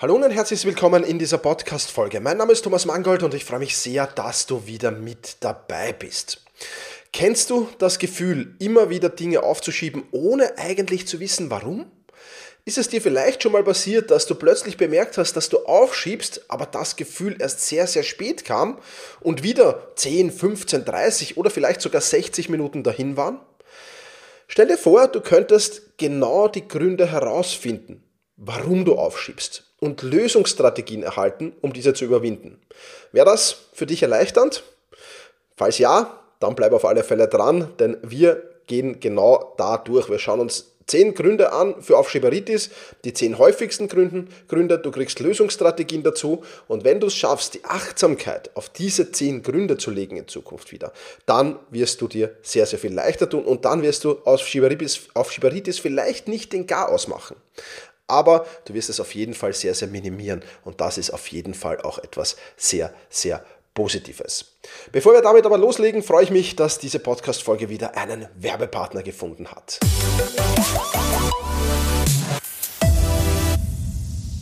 Hallo und herzlich willkommen in dieser Podcast-Folge. Mein Name ist Thomas Mangold und ich freue mich sehr, dass du wieder mit dabei bist. Kennst du das Gefühl, immer wieder Dinge aufzuschieben, ohne eigentlich zu wissen, warum? Ist es dir vielleicht schon mal passiert, dass du plötzlich bemerkt hast, dass du aufschiebst, aber das Gefühl erst sehr, sehr spät kam und wieder 10, 15, 30 oder vielleicht sogar 60 Minuten dahin waren? Stell dir vor, du könntest genau die Gründe herausfinden, warum du aufschiebst und Lösungsstrategien erhalten, um diese zu überwinden. Wäre das für dich erleichternd? Falls ja, dann bleib auf alle Fälle dran, denn wir gehen genau da durch. Wir schauen uns zehn Gründe an für Aufschieberitis, die zehn häufigsten Gründen, Gründe, du kriegst Lösungsstrategien dazu und wenn du es schaffst, die Achtsamkeit auf diese zehn Gründe zu legen in Zukunft wieder, dann wirst du dir sehr, sehr viel leichter tun und dann wirst du Aufschieberitis, Aufschieberitis vielleicht nicht den Garaus machen aber du wirst es auf jeden Fall sehr, sehr minimieren und das ist auf jeden Fall auch etwas sehr, sehr Positives. Bevor wir damit aber loslegen, freue ich mich, dass diese Podcast-Folge wieder einen Werbepartner gefunden hat.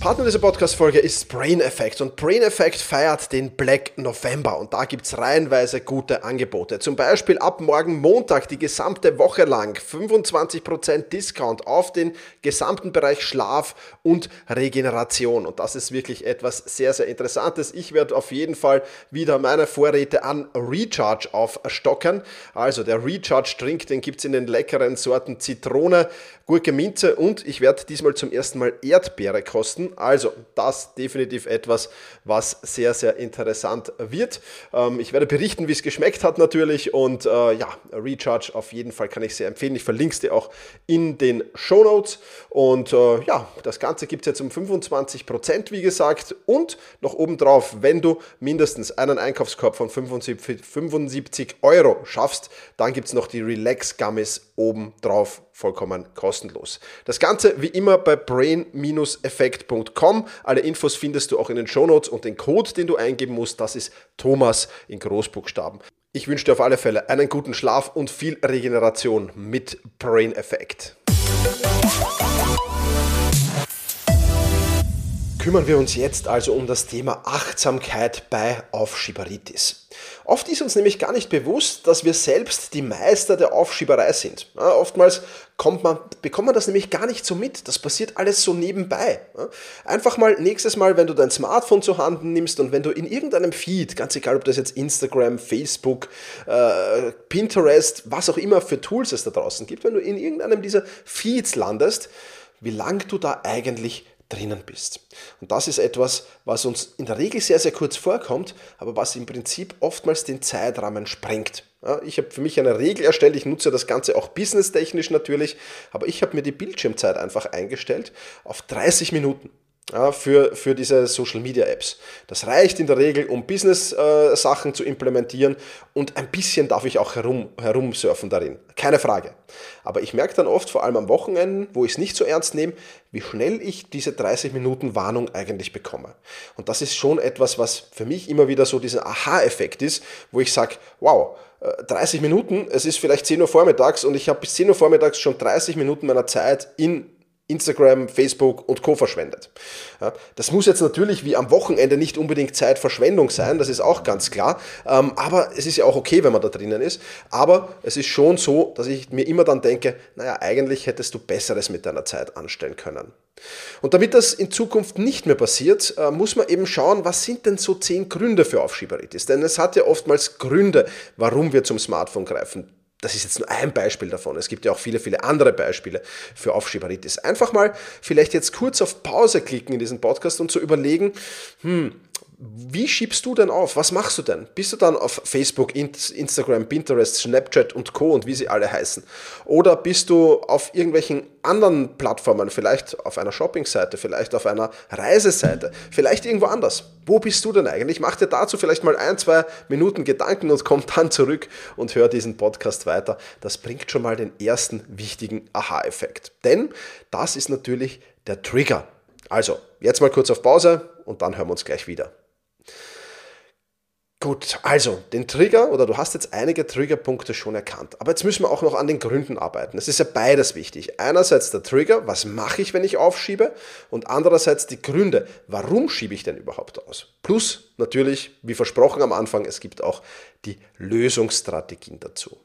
Partner dieser Podcast-Folge ist Brain Effect und Brain Effect feiert den Black November und da gibt es reihenweise gute Angebote. Zum Beispiel ab morgen Montag die gesamte Woche lang 25% Discount auf den gesamten Bereich Schlaf und Regeneration und das ist wirklich etwas sehr, sehr Interessantes. Ich werde auf jeden Fall wieder meine Vorräte an Recharge aufstocken. Also der Recharge Drink, den gibt es in den leckeren Sorten Zitrone, Gurke, Minze und ich werde diesmal zum ersten Mal Erdbeere kosten. Also das definitiv etwas, was sehr, sehr interessant wird. Ähm, ich werde berichten, wie es geschmeckt hat natürlich und äh, ja, Recharge auf jeden Fall kann ich sehr empfehlen. Ich verlinke es dir auch in den Show Notes und äh, ja, das Ganze gibt es jetzt um 25% wie gesagt und noch obendrauf, wenn du mindestens einen Einkaufskorb von 75, 75 Euro schaffst, dann gibt es noch die Relax Gummies obendrauf vollkommen kostenlos. Das Ganze wie immer bei brain-effekt.com. Alle Infos findest du auch in den Shownotes und den Code, den du eingeben musst, das ist Thomas in Großbuchstaben. Ich wünsche dir auf alle Fälle einen guten Schlaf und viel Regeneration mit Brain Effect. Kümmern wir uns jetzt also um das Thema Achtsamkeit bei Aufschieberitis. Oft ist uns nämlich gar nicht bewusst, dass wir selbst die Meister der Aufschieberei sind. Ja, oftmals man, bekommt man das nämlich gar nicht so mit. Das passiert alles so nebenbei. Ja, einfach mal nächstes Mal, wenn du dein Smartphone zur Hand nimmst und wenn du in irgendeinem Feed, ganz egal ob das jetzt Instagram, Facebook, äh, Pinterest, was auch immer für Tools es da draußen gibt, wenn du in irgendeinem dieser Feeds landest, wie lang du da eigentlich drinnen bist. Und das ist etwas, was uns in der Regel sehr, sehr kurz vorkommt, aber was im Prinzip oftmals den Zeitrahmen sprengt. Ja, ich habe für mich eine Regel erstellt, ich nutze das Ganze auch businesstechnisch natürlich, aber ich habe mir die Bildschirmzeit einfach eingestellt auf 30 Minuten ja, für, für diese Social Media Apps. Das reicht in der Regel, um Business-Sachen äh, zu implementieren und ein bisschen darf ich auch herum, herumsurfen darin. Keine Frage. Aber ich merke dann oft, vor allem am Wochenende, wo ich es nicht so ernst nehme, wie schnell ich diese 30 Minuten Warnung eigentlich bekomme. Und das ist schon etwas, was für mich immer wieder so dieser Aha-Effekt ist, wo ich sage, wow, 30 äh, Minuten, es ist vielleicht 10 Uhr vormittags und ich habe bis 10 Uhr vormittags schon 30 Minuten meiner Zeit in Instagram, Facebook und Co. verschwendet. Ja, das muss jetzt natürlich wie am Wochenende nicht unbedingt Zeitverschwendung sein, das ist auch ganz klar. Ähm, aber es ist ja auch okay, wenn man da drinnen ist. Aber es ist schon so, dass ich mir immer dann denke, naja, eigentlich hättest du Besseres mit deiner Zeit anstellen können. Und damit das in Zukunft nicht mehr passiert, äh, muss man eben schauen, was sind denn so zehn Gründe für Aufschieberitis? Denn es hat ja oftmals Gründe, warum wir zum Smartphone greifen das ist jetzt nur ein Beispiel davon. Es gibt ja auch viele, viele andere Beispiele für Aufschieberitis. Einfach mal vielleicht jetzt kurz auf Pause klicken in diesem Podcast und zu überlegen, hm, wie schiebst du denn auf? Was machst du denn? Bist du dann auf Facebook, Instagram, Pinterest, Snapchat und Co. und wie sie alle heißen? Oder bist du auf irgendwelchen anderen Plattformen, vielleicht auf einer Shoppingseite, vielleicht auf einer Reiseseite, vielleicht irgendwo anders? Wo bist du denn eigentlich? Mach dir dazu vielleicht mal ein, zwei Minuten Gedanken und komm dann zurück und hör diesen Podcast weiter. Das bringt schon mal den ersten wichtigen Aha-Effekt. Denn das ist natürlich der Trigger. Also, jetzt mal kurz auf Pause und dann hören wir uns gleich wieder. Gut, also den Trigger oder du hast jetzt einige Triggerpunkte schon erkannt. Aber jetzt müssen wir auch noch an den Gründen arbeiten. Es ist ja beides wichtig. Einerseits der Trigger, was mache ich, wenn ich aufschiebe? Und andererseits die Gründe, warum schiebe ich denn überhaupt aus? Plus natürlich, wie versprochen am Anfang, es gibt auch die Lösungsstrategien dazu.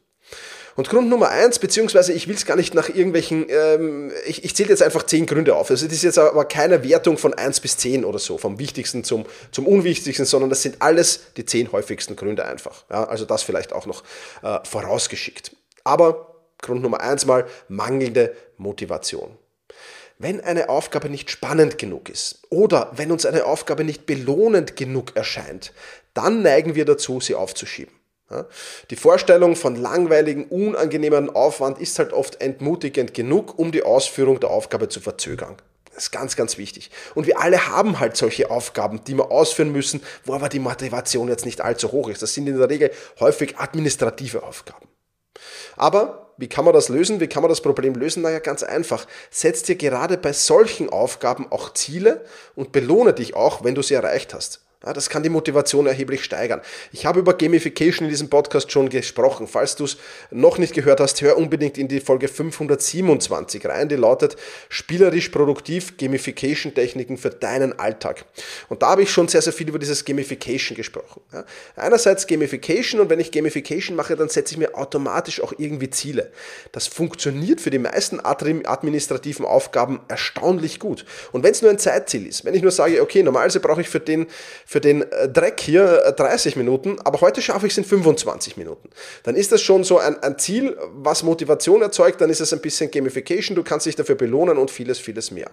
Und Grund Nummer eins, beziehungsweise ich will es gar nicht nach irgendwelchen, ähm, ich, ich zähle jetzt einfach zehn Gründe auf. Also das ist jetzt aber keine Wertung von eins bis zehn oder so, vom wichtigsten zum, zum unwichtigsten, sondern das sind alles die zehn häufigsten Gründe einfach. Ja, also das vielleicht auch noch äh, vorausgeschickt. Aber Grund Nummer eins mal, mangelnde Motivation. Wenn eine Aufgabe nicht spannend genug ist oder wenn uns eine Aufgabe nicht belohnend genug erscheint, dann neigen wir dazu, sie aufzuschieben. Die Vorstellung von langweiligen, unangenehmen Aufwand ist halt oft entmutigend genug, um die Ausführung der Aufgabe zu verzögern. Das ist ganz, ganz wichtig. Und wir alle haben halt solche Aufgaben, die wir ausführen müssen, wo aber die Motivation jetzt nicht allzu hoch ist. Das sind in der Regel häufig administrative Aufgaben. Aber wie kann man das lösen? Wie kann man das Problem lösen? Naja, ganz einfach. Setz dir gerade bei solchen Aufgaben auch Ziele und belohne dich auch, wenn du sie erreicht hast. Ja, das kann die Motivation erheblich steigern. Ich habe über Gamification in diesem Podcast schon gesprochen. Falls du es noch nicht gehört hast, hör unbedingt in die Folge 527 rein. Die lautet spielerisch produktiv Gamification Techniken für deinen Alltag. Und da habe ich schon sehr, sehr viel über dieses Gamification gesprochen. Ja, einerseits Gamification und wenn ich Gamification mache, dann setze ich mir automatisch auch irgendwie Ziele. Das funktioniert für die meisten administrativen Aufgaben erstaunlich gut. Und wenn es nur ein Zeitziel ist, wenn ich nur sage, okay, normalerweise brauche ich für den für den äh, Dreck hier 30 äh, Minuten, aber heute schaffe ich es in 25 Minuten. Dann ist das schon so ein, ein Ziel, was Motivation erzeugt, dann ist es ein bisschen Gamification, du kannst dich dafür belohnen und vieles, vieles mehr.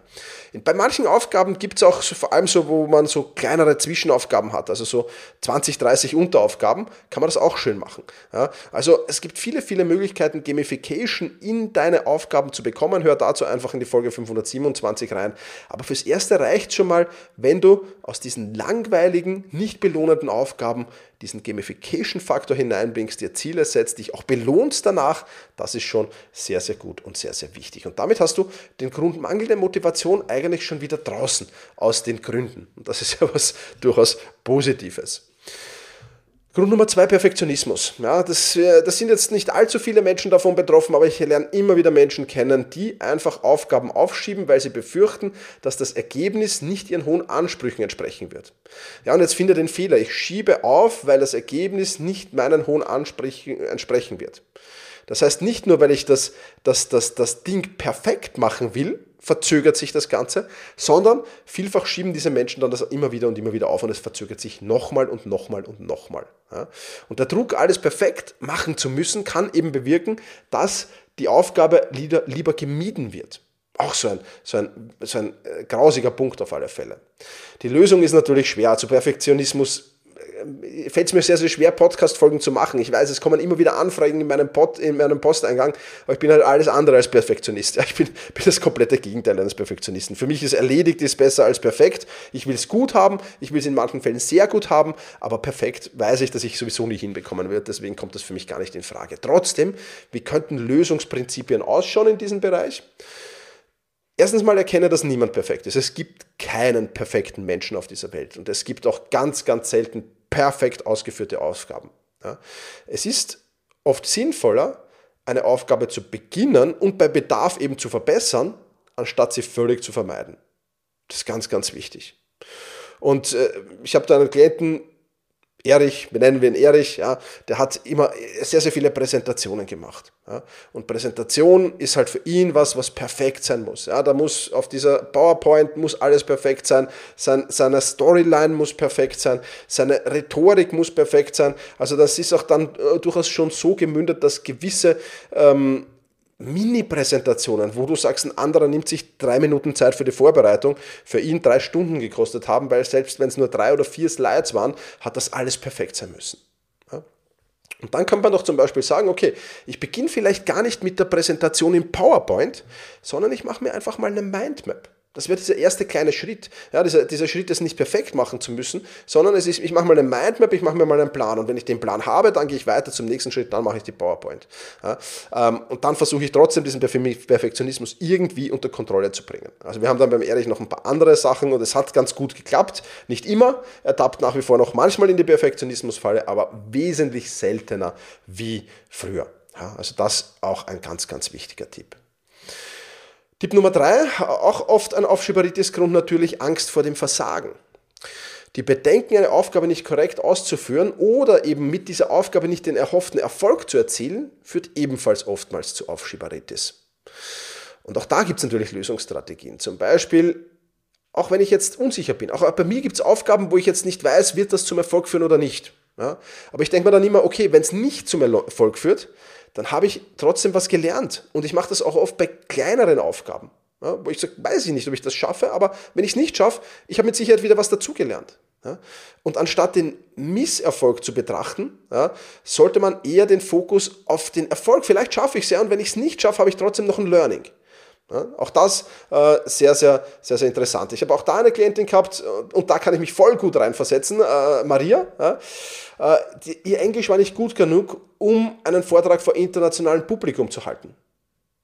Bei manchen Aufgaben gibt es auch so, vor allem so, wo man so kleinere Zwischenaufgaben hat, also so 20, 30 Unteraufgaben, kann man das auch schön machen. Ja, also es gibt viele, viele Möglichkeiten, Gamification in deine Aufgaben zu bekommen. Hör dazu einfach in die Folge 527 rein. Aber fürs Erste reicht schon mal, wenn du aus diesen langweiligen langweiligen, nicht belohnenden Aufgaben diesen Gamification-Faktor hineinbringst, dir Ziele setzt, dich auch belohnst danach, das ist schon sehr, sehr gut und sehr, sehr wichtig. Und damit hast du den Grund mangelnde Motivation eigentlich schon wieder draußen aus den Gründen. Und das ist ja was durchaus Positives. Grund Nummer zwei, Perfektionismus. Ja, das, äh, das sind jetzt nicht allzu viele Menschen davon betroffen, aber ich lerne immer wieder Menschen kennen, die einfach Aufgaben aufschieben, weil sie befürchten, dass das Ergebnis nicht ihren hohen Ansprüchen entsprechen wird. Ja, und jetzt finde den Fehler. Ich schiebe auf, weil das Ergebnis nicht meinen hohen Ansprüchen entsprechen wird. Das heißt, nicht nur, weil ich das, das, das, das Ding perfekt machen will, verzögert sich das Ganze, sondern vielfach schieben diese Menschen dann das immer wieder und immer wieder auf und es verzögert sich nochmal und nochmal und nochmal. Und der Druck, alles perfekt machen zu müssen, kann eben bewirken, dass die Aufgabe lieber, lieber gemieden wird. Auch so ein, so, ein, so ein äh, grausiger Punkt auf alle Fälle. Die Lösung ist natürlich schwer. Zu Perfektionismus fällt es mir sehr, sehr schwer, Podcast-Folgen zu machen. Ich weiß, es kommen immer wieder Anfragen in meinem, Pod, in meinem Posteingang, aber ich bin halt alles andere als Perfektionist. ich bin, bin das komplette Gegenteil eines Perfektionisten. Für mich ist erledigt ist besser als perfekt. Ich will es gut haben, ich will es in manchen Fällen sehr gut haben, aber perfekt weiß ich, dass ich sowieso nicht hinbekommen wird. Deswegen kommt das für mich gar nicht in Frage. Trotzdem, wie könnten Lösungsprinzipien ausschauen in diesem Bereich? Erstens mal erkenne, dass niemand perfekt ist. Es gibt keinen perfekten Menschen auf dieser Welt und es gibt auch ganz, ganz selten perfekt ausgeführte Aufgaben. Ja. Es ist oft sinnvoller, eine Aufgabe zu beginnen und bei Bedarf eben zu verbessern, anstatt sie völlig zu vermeiden. Das ist ganz, ganz wichtig. Und äh, ich habe da einen Klienten, Erich, benennen wir ihn Erich, ja, der hat immer sehr, sehr viele Präsentationen gemacht. Ja. Und Präsentation ist halt für ihn was, was perfekt sein muss. Ja. Da muss auf dieser PowerPoint muss alles perfekt sein, sein, seine Storyline muss perfekt sein, seine Rhetorik muss perfekt sein. Also das ist auch dann äh, durchaus schon so gemündet, dass gewisse ähm, Mini-Präsentationen, wo du sagst, ein anderer nimmt sich drei Minuten Zeit für die Vorbereitung, für ihn drei Stunden gekostet haben, weil selbst wenn es nur drei oder vier Slides waren, hat das alles perfekt sein müssen. Und dann kann man doch zum Beispiel sagen, okay, ich beginne vielleicht gar nicht mit der Präsentation im PowerPoint, sondern ich mache mir einfach mal eine Mindmap. Das wäre dieser erste kleine Schritt. Ja, dieser, dieser Schritt, das nicht perfekt machen zu müssen, sondern es ist, ich mache mal eine Mindmap, ich mache mir mal einen Plan. Und wenn ich den Plan habe, dann gehe ich weiter zum nächsten Schritt, dann mache ich die PowerPoint. Ja, ähm, und dann versuche ich trotzdem diesen Perfektionismus irgendwie unter Kontrolle zu bringen. Also wir haben dann beim Erich noch ein paar andere Sachen und es hat ganz gut geklappt. Nicht immer, er tappt nach wie vor noch manchmal in die Perfektionismusfalle, aber wesentlich seltener wie früher. Ja, also das auch ein ganz, ganz wichtiger Tipp. Tipp Nummer drei, auch oft ein Aufschieberitis-Grund natürlich Angst vor dem Versagen. Die Bedenken, eine Aufgabe nicht korrekt auszuführen oder eben mit dieser Aufgabe nicht den erhofften Erfolg zu erzielen, führt ebenfalls oftmals zu Aufschieberitis. Und auch da gibt es natürlich Lösungsstrategien. Zum Beispiel, auch wenn ich jetzt unsicher bin, auch bei mir gibt es Aufgaben, wo ich jetzt nicht weiß, wird das zum Erfolg führen oder nicht. Ja? Aber ich denke mir dann immer, okay, wenn es nicht zum Erfolg führt, dann habe ich trotzdem was gelernt. Und ich mache das auch oft bei kleineren Aufgaben, ja, wo ich sage, weiß ich nicht, ob ich das schaffe, aber wenn ich es nicht schaffe, ich habe mit Sicherheit wieder was dazugelernt. Ja. Und anstatt den Misserfolg zu betrachten, ja, sollte man eher den Fokus auf den Erfolg, vielleicht schaffe ich es ja und wenn ich es nicht schaffe, habe ich trotzdem noch ein Learning. Ja, auch das äh, sehr, sehr, sehr, sehr interessant. Ich habe auch da eine Klientin gehabt äh, und da kann ich mich voll gut reinversetzen, äh, Maria. Ja, äh, die, ihr Englisch war nicht gut genug, um einen Vortrag vor internationalem Publikum zu halten.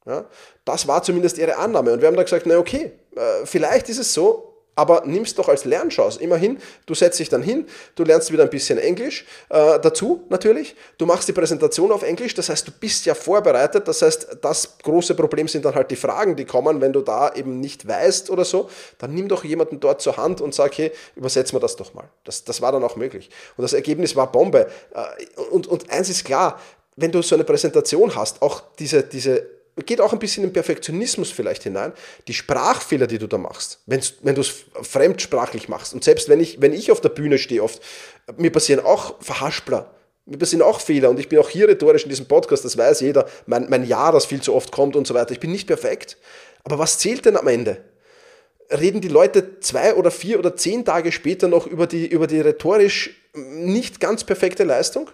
Ja, das war zumindest ihre Annahme. Und wir haben da gesagt, na okay, äh, vielleicht ist es so, aber nimm es doch als Lernchance. Immerhin, du setzt dich dann hin, du lernst wieder ein bisschen Englisch äh, dazu natürlich. Du machst die Präsentation auf Englisch, das heißt, du bist ja vorbereitet. Das heißt, das große Problem sind dann halt die Fragen, die kommen, wenn du da eben nicht weißt oder so. Dann nimm doch jemanden dort zur Hand und sag, hey, übersetz mir das doch mal. Das, das war dann auch möglich. Und das Ergebnis war Bombe. Äh, und, und eins ist klar, wenn du so eine Präsentation hast, auch diese, diese geht auch ein bisschen in Perfektionismus vielleicht hinein. Die Sprachfehler, die du da machst, wenn du es fremdsprachlich machst. Und selbst wenn ich, wenn ich auf der Bühne stehe oft, mir passieren auch Verhaspler. Mir passieren auch Fehler und ich bin auch hier rhetorisch in diesem Podcast, das weiß jeder, mein, mein Ja, das viel zu oft kommt und so weiter. Ich bin nicht perfekt. Aber was zählt denn am Ende? Reden die Leute zwei oder vier oder zehn Tage später noch über die, über die rhetorisch nicht ganz perfekte Leistung?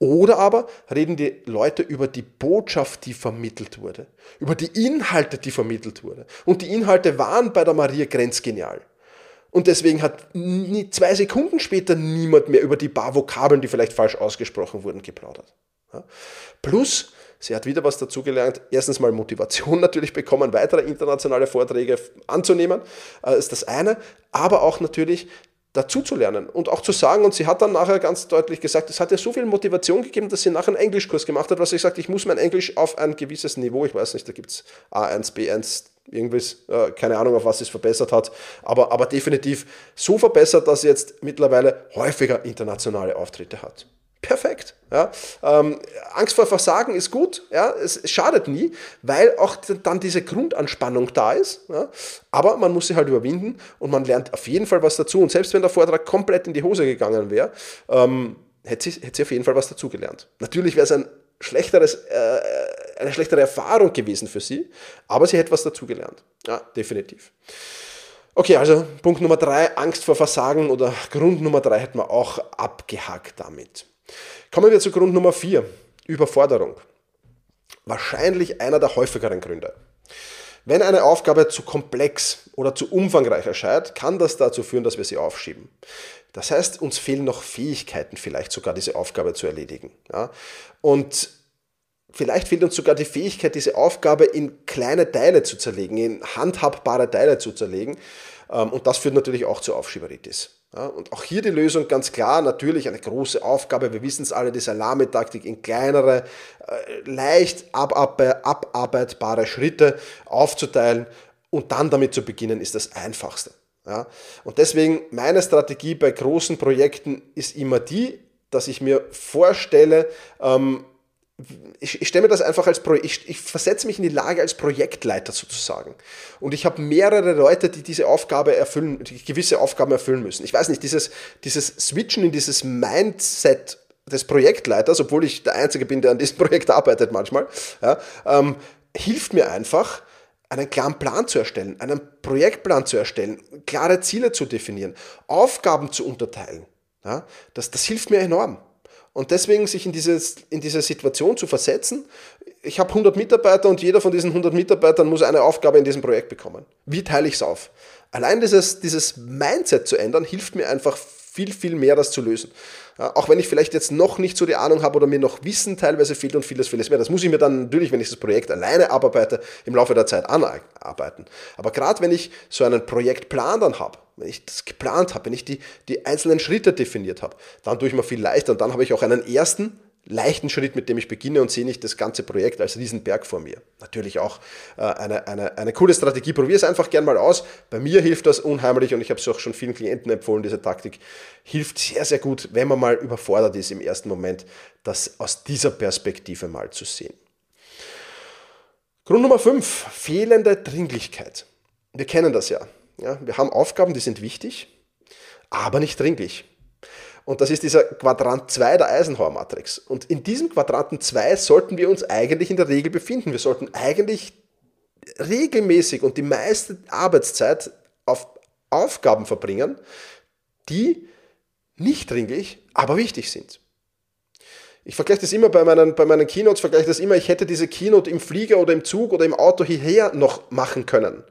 Oder aber reden die Leute über die Botschaft, die vermittelt wurde, über die Inhalte, die vermittelt wurde. Und die Inhalte waren bei der Maria grenzgenial. Und deswegen hat zwei Sekunden später niemand mehr über die paar Vokabeln, die vielleicht falsch ausgesprochen wurden, geplaudert. Plus, sie hat wieder was dazugelernt. Erstens mal Motivation natürlich bekommen, weitere internationale Vorträge anzunehmen, äh, ist das eine. Aber auch natürlich dazu zu lernen und auch zu sagen, und sie hat dann nachher ganz deutlich gesagt, es hat ihr so viel Motivation gegeben, dass sie nachher einen Englischkurs gemacht hat, was sie sagt, ich muss mein Englisch auf ein gewisses Niveau, ich weiß nicht, da gibt es A1, B1, irgendwas, äh, keine Ahnung, auf was es verbessert hat, aber, aber definitiv so verbessert, dass sie jetzt mittlerweile häufiger internationale Auftritte hat perfekt. Ja. Ähm, Angst vor Versagen ist gut, ja, es schadet nie, weil auch dann diese Grundanspannung da ist. Ja. Aber man muss sie halt überwinden und man lernt auf jeden Fall was dazu. Und selbst wenn der Vortrag komplett in die Hose gegangen wäre, ähm, hätte, sie, hätte sie auf jeden Fall was dazugelernt. Natürlich wäre es ein schlechteres, äh, eine schlechtere Erfahrung gewesen für sie, aber sie hätte was dazugelernt. Ja, definitiv. Okay, also Punkt Nummer drei, Angst vor Versagen oder Grund Nummer drei hätten wir auch abgehakt damit. Kommen wir zu Grund Nummer 4, Überforderung. Wahrscheinlich einer der häufigeren Gründe. Wenn eine Aufgabe zu komplex oder zu umfangreich erscheint, kann das dazu führen, dass wir sie aufschieben. Das heißt, uns fehlen noch Fähigkeiten, vielleicht sogar diese Aufgabe zu erledigen. Ja? Und vielleicht fehlt uns sogar die Fähigkeit, diese Aufgabe in kleine Teile zu zerlegen, in handhabbare Teile zu zerlegen. Ähm, und das führt natürlich auch zu Aufschieberitis. Ja, und auch hier die Lösung ganz klar, natürlich eine große Aufgabe, wir wissen es alle, die Salamitaktik in kleinere, äh, leicht abarbeitbare Schritte aufzuteilen und dann damit zu beginnen, ist das Einfachste. Ja, und deswegen meine Strategie bei großen Projekten ist immer die, dass ich mir vorstelle, ähm, ich, ich stelle mir das einfach als Projekt, ich, ich versetze mich in die Lage als Projektleiter sozusagen. Und ich habe mehrere Leute, die diese Aufgabe erfüllen, die gewisse Aufgaben erfüllen müssen. Ich weiß nicht, dieses, dieses Switchen in dieses Mindset des Projektleiters, obwohl ich der Einzige bin, der an diesem Projekt arbeitet manchmal, ja, ähm, hilft mir einfach, einen klaren Plan zu erstellen, einen Projektplan zu erstellen, klare Ziele zu definieren, Aufgaben zu unterteilen. Ja, das, das hilft mir enorm. Und deswegen sich in, dieses, in diese Situation zu versetzen, ich habe 100 Mitarbeiter und jeder von diesen 100 Mitarbeitern muss eine Aufgabe in diesem Projekt bekommen. Wie teile ich es auf? Allein dieses, dieses Mindset zu ändern, hilft mir einfach viel, viel mehr, das zu lösen. Auch wenn ich vielleicht jetzt noch nicht so die Ahnung habe oder mir noch Wissen teilweise fehlt und vieles, vieles mehr. Das muss ich mir dann natürlich, wenn ich das Projekt alleine abarbeite, im Laufe der Zeit anarbeiten. Aber gerade wenn ich so einen Projektplan dann habe, wenn ich das geplant habe, wenn ich die, die einzelnen Schritte definiert habe, dann tue ich mir viel leichter und dann habe ich auch einen ersten leichten Schritt, mit dem ich beginne und sehe nicht das ganze Projekt als Riesenberg vor mir. Natürlich auch äh, eine, eine, eine coole Strategie. Probier es einfach gern mal aus. Bei mir hilft das unheimlich und ich habe es auch schon vielen Klienten empfohlen, diese Taktik. Hilft sehr, sehr gut, wenn man mal überfordert ist im ersten Moment, das aus dieser Perspektive mal zu sehen. Grund Nummer 5, fehlende Dringlichkeit. Wir kennen das ja. ja. Wir haben Aufgaben, die sind wichtig, aber nicht dringlich. Und das ist dieser Quadrant 2 der Eisenhower-Matrix. Und in diesem Quadranten 2 sollten wir uns eigentlich in der Regel befinden. Wir sollten eigentlich regelmäßig und die meiste Arbeitszeit auf Aufgaben verbringen, die nicht dringlich, aber wichtig sind. Ich vergleiche das immer bei meinen, bei meinen Keynotes, vergleiche das immer, ich hätte diese Keynote im Flieger oder im Zug oder im Auto hierher noch machen können.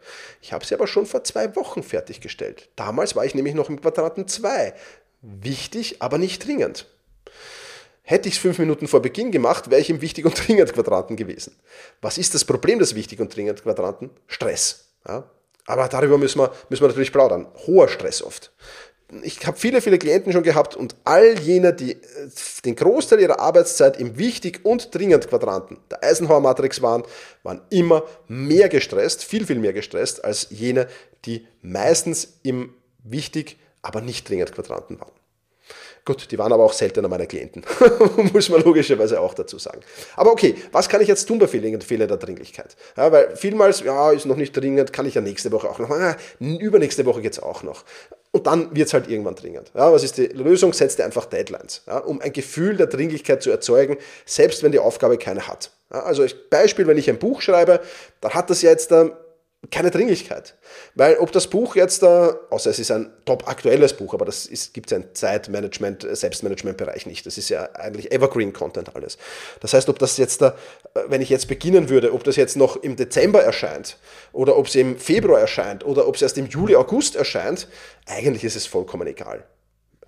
Ich habe sie aber schon vor zwei Wochen fertiggestellt. Damals war ich nämlich noch im Quadranten 2 wichtig, aber nicht dringend. Hätte ich es fünf Minuten vor Beginn gemacht, wäre ich im Wichtig- und Dringend-Quadranten gewesen. Was ist das Problem des Wichtig- und Dringend-Quadranten? Stress. Ja? Aber darüber müssen wir, müssen wir natürlich plaudern. Hoher Stress oft. Ich habe viele, viele Klienten schon gehabt und all jene, die äh, den Großteil ihrer Arbeitszeit im Wichtig- und Dringend-Quadranten der Eisenhower-Matrix waren, waren immer mehr gestresst, viel, viel mehr gestresst als jene, die meistens im Wichtig- aber nicht dringend Quadranten waren. Gut, die waren aber auch seltener meine Klienten, muss man logischerweise auch dazu sagen. Aber okay, was kann ich jetzt tun bei Fehler der Dringlichkeit? Ja, weil vielmals, ja, ist noch nicht dringend, kann ich ja nächste Woche auch noch machen. übernächste Woche geht es auch noch. Und dann wird es halt irgendwann dringend. Ja, was ist die Lösung? Setzt dir einfach Deadlines, ja, um ein Gefühl der Dringlichkeit zu erzeugen, selbst wenn die Aufgabe keine hat. Ja, also als Beispiel, wenn ich ein Buch schreibe, dann hat das jetzt äh, keine Dringlichkeit. Weil ob das Buch jetzt, äh, außer es ist ein top aktuelles Buch, aber das gibt es ja im Zeitmanagement, äh, Selbstmanagement-Bereich nicht. Das ist ja eigentlich Evergreen-Content alles. Das heißt, ob das jetzt, äh, wenn ich jetzt beginnen würde, ob das jetzt noch im Dezember erscheint oder ob es im Februar erscheint oder ob es erst im Juli, August erscheint, eigentlich ist es vollkommen egal.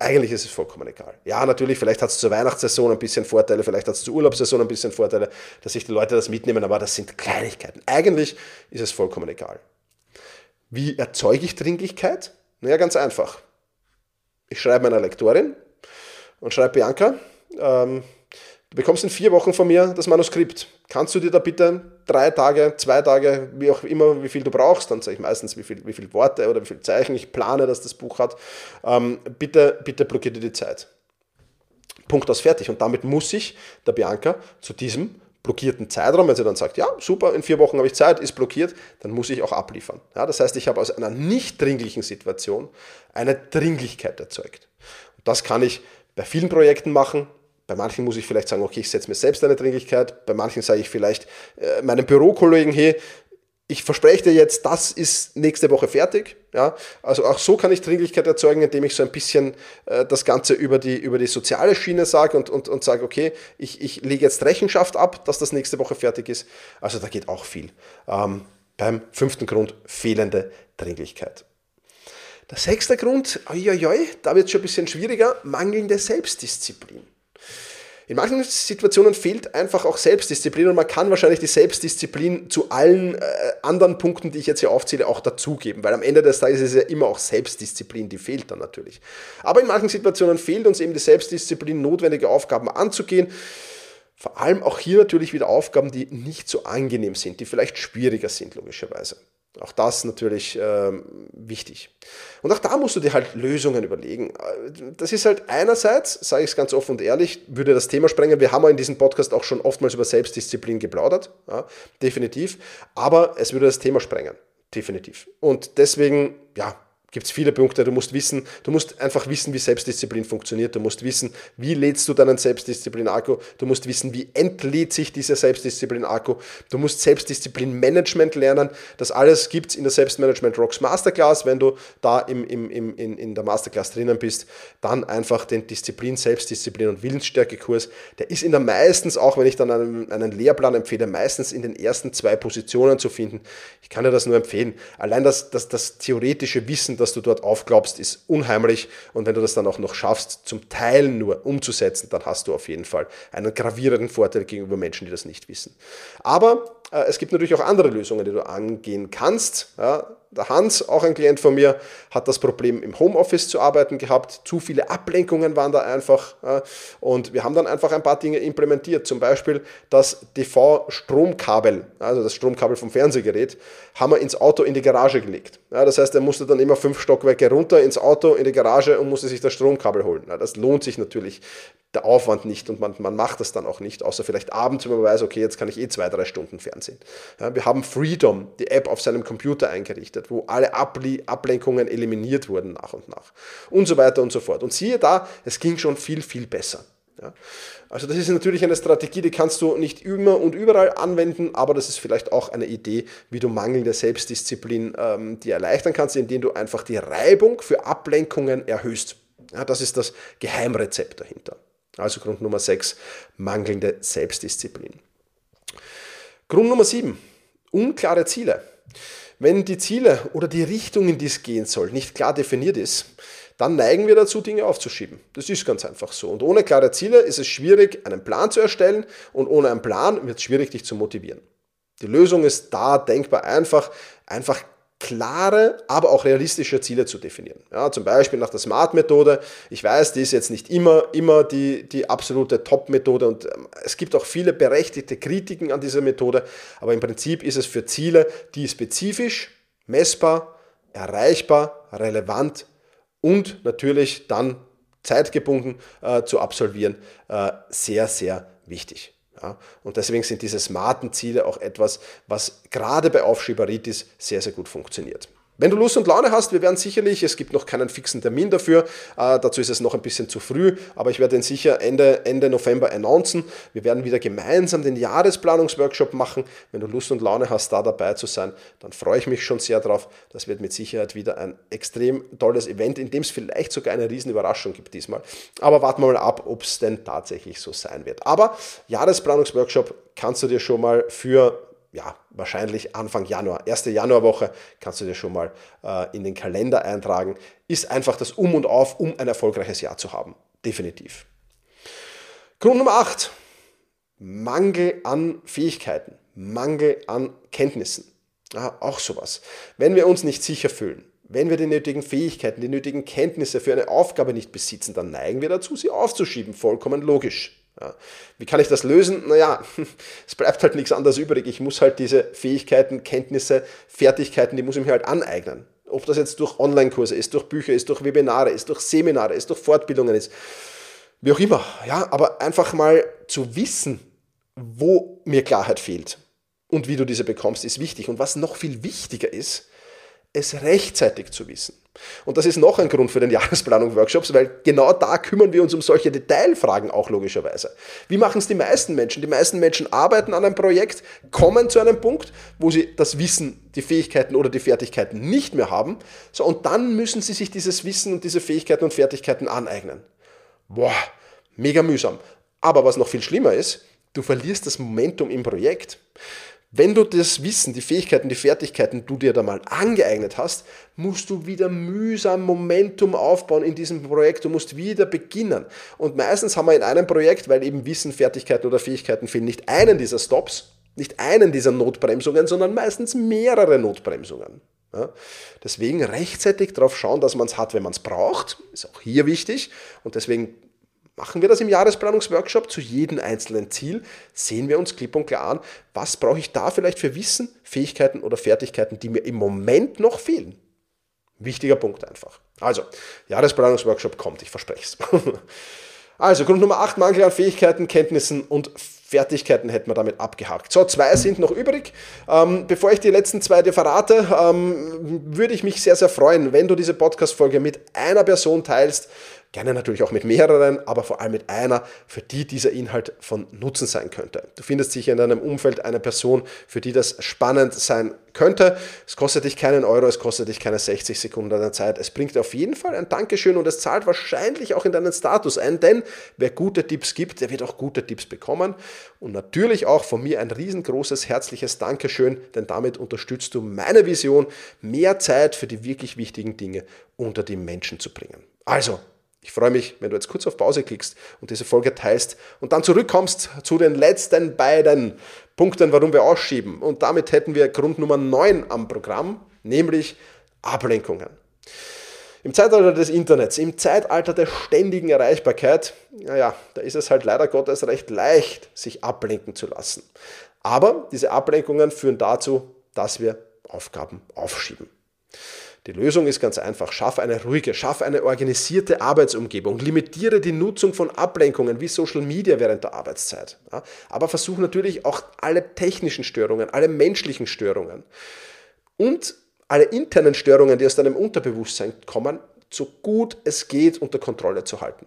Eigentlich ist es vollkommen egal. Ja, natürlich, vielleicht hat es zur Weihnachtssaison ein bisschen Vorteile, vielleicht hat es zur Urlaubssaison ein bisschen Vorteile, dass sich die Leute das mitnehmen, aber das sind Kleinigkeiten. Eigentlich ist es vollkommen egal. Wie erzeuge ich Dringlichkeit? Naja, ganz einfach. Ich schreibe meiner Lektorin und schreibe Bianca, ähm, Du bekommst in vier Wochen von mir das Manuskript. Kannst du dir da bitte drei Tage, zwei Tage, wie auch immer, wie viel du brauchst, dann sage ich meistens, wie viele wie viel Worte oder wie viele Zeichen ich plane, dass das Buch hat. Ähm, bitte, bitte blockier dir die Zeit. Punkt aus fertig. Und damit muss ich der Bianca zu diesem blockierten Zeitraum, wenn sie dann sagt, ja, super, in vier Wochen habe ich Zeit, ist blockiert, dann muss ich auch abliefern. Ja, das heißt, ich habe aus einer nicht dringlichen Situation eine Dringlichkeit erzeugt. Und das kann ich bei vielen Projekten machen, bei manchen muss ich vielleicht sagen, okay, ich setze mir selbst eine Dringlichkeit. Bei manchen sage ich vielleicht äh, meinem Bürokollegen, hey, ich verspreche dir jetzt, das ist nächste Woche fertig. Ja, also auch so kann ich Dringlichkeit erzeugen, indem ich so ein bisschen äh, das Ganze über die, über die soziale Schiene sage und, und, und sage, okay, ich, ich lege jetzt Rechenschaft ab, dass das nächste Woche fertig ist. Also da geht auch viel. Ähm, beim fünften Grund, fehlende Dringlichkeit. Der sechste Grund, oi, oi, oi, da wird es schon ein bisschen schwieriger, mangelnde Selbstdisziplin. In manchen Situationen fehlt einfach auch Selbstdisziplin und man kann wahrscheinlich die Selbstdisziplin zu allen äh, anderen Punkten, die ich jetzt hier aufzähle, auch dazugeben, weil am Ende des Tages ist es ja immer auch Selbstdisziplin, die fehlt dann natürlich. Aber in manchen Situationen fehlt uns eben die Selbstdisziplin, notwendige Aufgaben anzugehen. Vor allem auch hier natürlich wieder Aufgaben, die nicht so angenehm sind, die vielleicht schwieriger sind, logischerweise. Auch das natürlich ähm, wichtig. Und auch da musst du dir halt Lösungen überlegen. Das ist halt einerseits, sage ich es ganz offen und ehrlich, würde das Thema sprengen. Wir haben ja in diesem Podcast auch schon oftmals über Selbstdisziplin geplaudert, ja, definitiv. Aber es würde das Thema sprengen, definitiv. Und deswegen, ja, gibt es viele Punkte. Du musst wissen, du musst einfach wissen, wie Selbstdisziplin funktioniert. Du musst wissen, wie lädst du deinen Selbstdisziplin-Akku. Du musst wissen, wie entlädt sich dieser Selbstdisziplin-Akku. Du musst Selbstdisziplin-Management lernen. Das alles gibt es in der Selbstmanagement Rocks Masterclass. Wenn du da im, im, im, in, in der Masterclass drinnen bist, dann einfach den Disziplin, Selbstdisziplin und Willensstärke-Kurs. Der ist in der meistens, auch wenn ich dann einen, einen Lehrplan empfehle, meistens in den ersten zwei Positionen zu finden. Ich kann dir das nur empfehlen. Allein das, das, das theoretische Wissen, das du dort aufglaubst, ist unheimlich. Und wenn du das dann auch noch schaffst, zum Teil nur umzusetzen, dann hast du auf jeden Fall einen gravierenden Vorteil gegenüber Menschen, die das nicht wissen. Aber äh, es gibt natürlich auch andere Lösungen, die du angehen kannst. Ja, der Hans, auch ein Klient von mir, hat das Problem, im Homeoffice zu arbeiten gehabt. Zu viele Ablenkungen waren da einfach. Und wir haben dann einfach ein paar Dinge implementiert. Zum Beispiel das DV-Stromkabel, also das Stromkabel vom Fernsehgerät, haben wir ins Auto in die Garage gelegt. Das heißt, er musste dann immer fünf Stockwerke runter ins Auto, in die Garage und musste sich das Stromkabel holen. Das lohnt sich natürlich der Aufwand nicht und man, man macht das dann auch nicht, außer vielleicht abends, wenn man weiß, okay, jetzt kann ich eh zwei, drei Stunden Fernsehen. wir haben Freedom, die App auf seinem Computer eingerichtet wo alle Ablenkungen eliminiert wurden nach und nach und so weiter und so fort. Und siehe da, es ging schon viel, viel besser. Ja. Also das ist natürlich eine Strategie, die kannst du nicht immer und überall anwenden, aber das ist vielleicht auch eine Idee, wie du mangelnde Selbstdisziplin ähm, dir erleichtern kannst, indem du einfach die Reibung für Ablenkungen erhöhst. Ja, das ist das Geheimrezept dahinter. Also Grund Nummer 6, mangelnde Selbstdisziplin. Grund Nummer 7, unklare Ziele. Wenn die Ziele oder die Richtung, in die es gehen soll, nicht klar definiert ist, dann neigen wir dazu, Dinge aufzuschieben. Das ist ganz einfach so. Und ohne klare Ziele ist es schwierig, einen Plan zu erstellen und ohne einen Plan wird es schwierig, dich zu motivieren. Die Lösung ist da denkbar einfach, einfach klare, aber auch realistische Ziele zu definieren. Ja, zum Beispiel nach der SMART-Methode. Ich weiß, die ist jetzt nicht immer, immer die, die absolute Top-Methode und ähm, es gibt auch viele berechtigte Kritiken an dieser Methode, aber im Prinzip ist es für Ziele, die spezifisch, messbar, erreichbar, relevant und natürlich dann zeitgebunden äh, zu absolvieren, äh, sehr, sehr wichtig. Ja, und deswegen sind diese smarten Ziele auch etwas, was gerade bei Aufschieberitis sehr, sehr gut funktioniert. Wenn du Lust und Laune hast, wir werden sicherlich, es gibt noch keinen fixen Termin dafür, äh, dazu ist es noch ein bisschen zu früh, aber ich werde den sicher Ende, Ende November announcen. Wir werden wieder gemeinsam den Jahresplanungsworkshop machen. Wenn du Lust und Laune hast, da dabei zu sein, dann freue ich mich schon sehr drauf. Das wird mit Sicherheit wieder ein extrem tolles Event, in dem es vielleicht sogar eine riesen Überraschung gibt diesmal. Aber warten wir mal ab, ob es denn tatsächlich so sein wird. Aber Jahresplanungsworkshop kannst du dir schon mal für ja, wahrscheinlich Anfang Januar, erste Januarwoche, kannst du dir schon mal äh, in den Kalender eintragen. Ist einfach das Um und Auf, um ein erfolgreiches Jahr zu haben. Definitiv. Grund Nummer 8. Mangel an Fähigkeiten, Mangel an Kenntnissen. Ja, auch sowas. Wenn wir uns nicht sicher fühlen, wenn wir die nötigen Fähigkeiten, die nötigen Kenntnisse für eine Aufgabe nicht besitzen, dann neigen wir dazu, sie aufzuschieben. Vollkommen logisch. Ja. Wie kann ich das lösen? Naja, es bleibt halt nichts anderes übrig. Ich muss halt diese Fähigkeiten, Kenntnisse, Fertigkeiten, die muss ich mir halt aneignen. Ob das jetzt durch Online-Kurse ist, durch Bücher ist, durch Webinare ist, durch Seminare ist, durch Fortbildungen ist, wie auch immer. Ja, aber einfach mal zu wissen, wo mir Klarheit fehlt und wie du diese bekommst, ist wichtig. Und was noch viel wichtiger ist, es rechtzeitig zu wissen. Und das ist noch ein Grund für den Jahresplanung-Workshops, weil genau da kümmern wir uns um solche Detailfragen auch logischerweise. Wie machen es die meisten Menschen? Die meisten Menschen arbeiten an einem Projekt, kommen zu einem Punkt, wo sie das Wissen, die Fähigkeiten oder die Fertigkeiten nicht mehr haben. So, und dann müssen sie sich dieses Wissen und diese Fähigkeiten und Fertigkeiten aneignen. Boah, mega mühsam. Aber was noch viel schlimmer ist, du verlierst das Momentum im Projekt. Wenn du das Wissen, die Fähigkeiten, die Fertigkeiten du dir da mal angeeignet hast, musst du wieder mühsam Momentum aufbauen in diesem Projekt. Du musst wieder beginnen. Und meistens haben wir in einem Projekt, weil eben Wissen, Fertigkeiten oder Fähigkeiten fehlen, nicht einen dieser Stops, nicht einen dieser Notbremsungen, sondern meistens mehrere Notbremsungen. Ja, deswegen rechtzeitig darauf schauen, dass man es hat, wenn man es braucht, ist auch hier wichtig. Und deswegen Machen wir das im Jahresplanungsworkshop zu jedem einzelnen Ziel, sehen wir uns klipp und klar an, was brauche ich da vielleicht für Wissen, Fähigkeiten oder Fertigkeiten, die mir im Moment noch fehlen. Wichtiger Punkt einfach. Also, Jahresplanungsworkshop kommt, ich verspreche es. Also, Grund Nummer 8, Mangel an Fähigkeiten, Kenntnissen und Fertigkeiten hätten wir damit abgehakt. So, zwei sind noch übrig. Ähm, bevor ich die letzten zwei dir verrate, ähm, würde ich mich sehr, sehr freuen, wenn du diese Podcast-Folge mit einer Person teilst, Gerne natürlich auch mit mehreren, aber vor allem mit einer, für die dieser Inhalt von Nutzen sein könnte. Du findest sicher in deinem Umfeld eine Person, für die das spannend sein könnte. Es kostet dich keinen Euro, es kostet dich keine 60 Sekunden deiner Zeit. Es bringt auf jeden Fall ein Dankeschön und es zahlt wahrscheinlich auch in deinen Status ein, denn wer gute Tipps gibt, der wird auch gute Tipps bekommen. Und natürlich auch von mir ein riesengroßes herzliches Dankeschön, denn damit unterstützt du meine Vision, mehr Zeit für die wirklich wichtigen Dinge unter die Menschen zu bringen. Also, ich freue mich, wenn du jetzt kurz auf Pause klickst und diese Folge teilst und dann zurückkommst zu den letzten beiden Punkten, warum wir ausschieben. Und damit hätten wir Grund Nummer 9 am Programm, nämlich Ablenkungen. Im Zeitalter des Internets, im Zeitalter der ständigen Erreichbarkeit, naja, da ist es halt leider Gottes recht leicht, sich ablenken zu lassen. Aber diese Ablenkungen führen dazu, dass wir Aufgaben aufschieben. Die Lösung ist ganz einfach. Schaff eine ruhige, schaff eine organisierte Arbeitsumgebung. Limitiere die Nutzung von Ablenkungen wie Social Media während der Arbeitszeit. Aber versuch natürlich auch alle technischen Störungen, alle menschlichen Störungen und alle internen Störungen, die aus deinem Unterbewusstsein kommen, so gut es geht unter Kontrolle zu halten.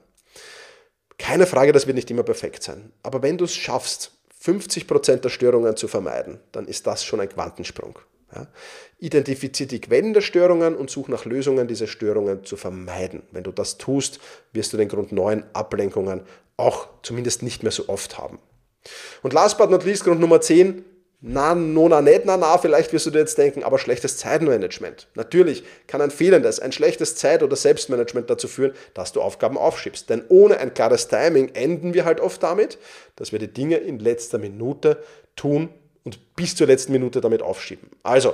Keine Frage, das wird nicht immer perfekt sein. Aber wenn du es schaffst, 50% der Störungen zu vermeiden, dann ist das schon ein Quantensprung. Ja. Identifiziere die Quellen der Störungen und such nach Lösungen, diese Störungen zu vermeiden. Wenn du das tust, wirst du den Grund 9 Ablenkungen auch zumindest nicht mehr so oft haben. Und last but not least, Grund Nummer 10, na, no, na, nicht, na, na, vielleicht wirst du dir jetzt denken, aber schlechtes Zeitmanagement. Natürlich kann ein fehlendes, ein schlechtes Zeit- oder Selbstmanagement dazu führen, dass du Aufgaben aufschiebst. Denn ohne ein klares Timing enden wir halt oft damit, dass wir die Dinge in letzter Minute tun und bis zur letzten Minute damit aufschieben. Also,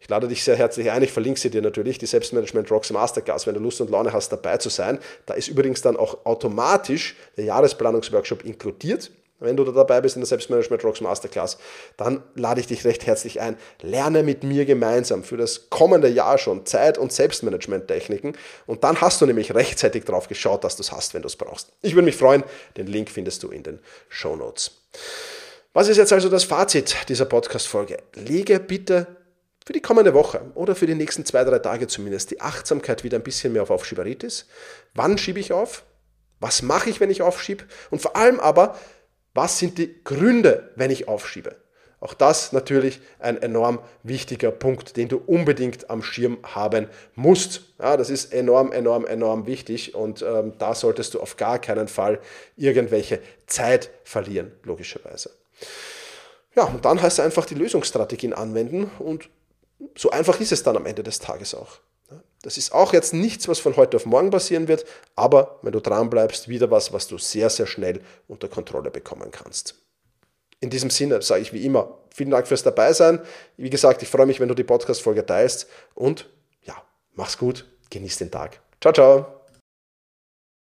ich lade dich sehr herzlich ein, ich verlinke sie dir natürlich, die Selbstmanagement Rocks Masterclass, wenn du Lust und Laune hast, dabei zu sein. Da ist übrigens dann auch automatisch der Jahresplanungsworkshop inkludiert. Wenn du da dabei bist in der Selbstmanagement Rocks Masterclass, dann lade ich dich recht herzlich ein. Lerne mit mir gemeinsam für das kommende Jahr schon Zeit- und Selbstmanagement-Techniken und dann hast du nämlich rechtzeitig drauf geschaut, dass du es hast, wenn du es brauchst. Ich würde mich freuen. Den Link findest du in den Show Notes. Was ist jetzt also das Fazit dieser Podcast-Folge? Lege bitte für die kommende Woche oder für die nächsten zwei, drei Tage zumindest die Achtsamkeit wieder ein bisschen mehr auf Aufschieberitis. Wann schiebe ich auf? Was mache ich, wenn ich aufschiebe? Und vor allem aber, was sind die Gründe, wenn ich aufschiebe? Auch das natürlich ein enorm wichtiger Punkt, den du unbedingt am Schirm haben musst. Ja, das ist enorm, enorm, enorm wichtig und ähm, da solltest du auf gar keinen Fall irgendwelche Zeit verlieren, logischerweise. Ja, und dann heißt es einfach die Lösungsstrategien anwenden und so einfach ist es dann am Ende des Tages auch. Das ist auch jetzt nichts, was von heute auf morgen passieren wird, aber wenn du dran bleibst, wieder was, was du sehr, sehr schnell unter Kontrolle bekommen kannst. In diesem Sinne sage ich wie immer, vielen Dank fürs Dabeisein. Wie gesagt, ich freue mich, wenn du die Podcast-Folge teilst und ja, mach's gut, genieß den Tag. Ciao, ciao.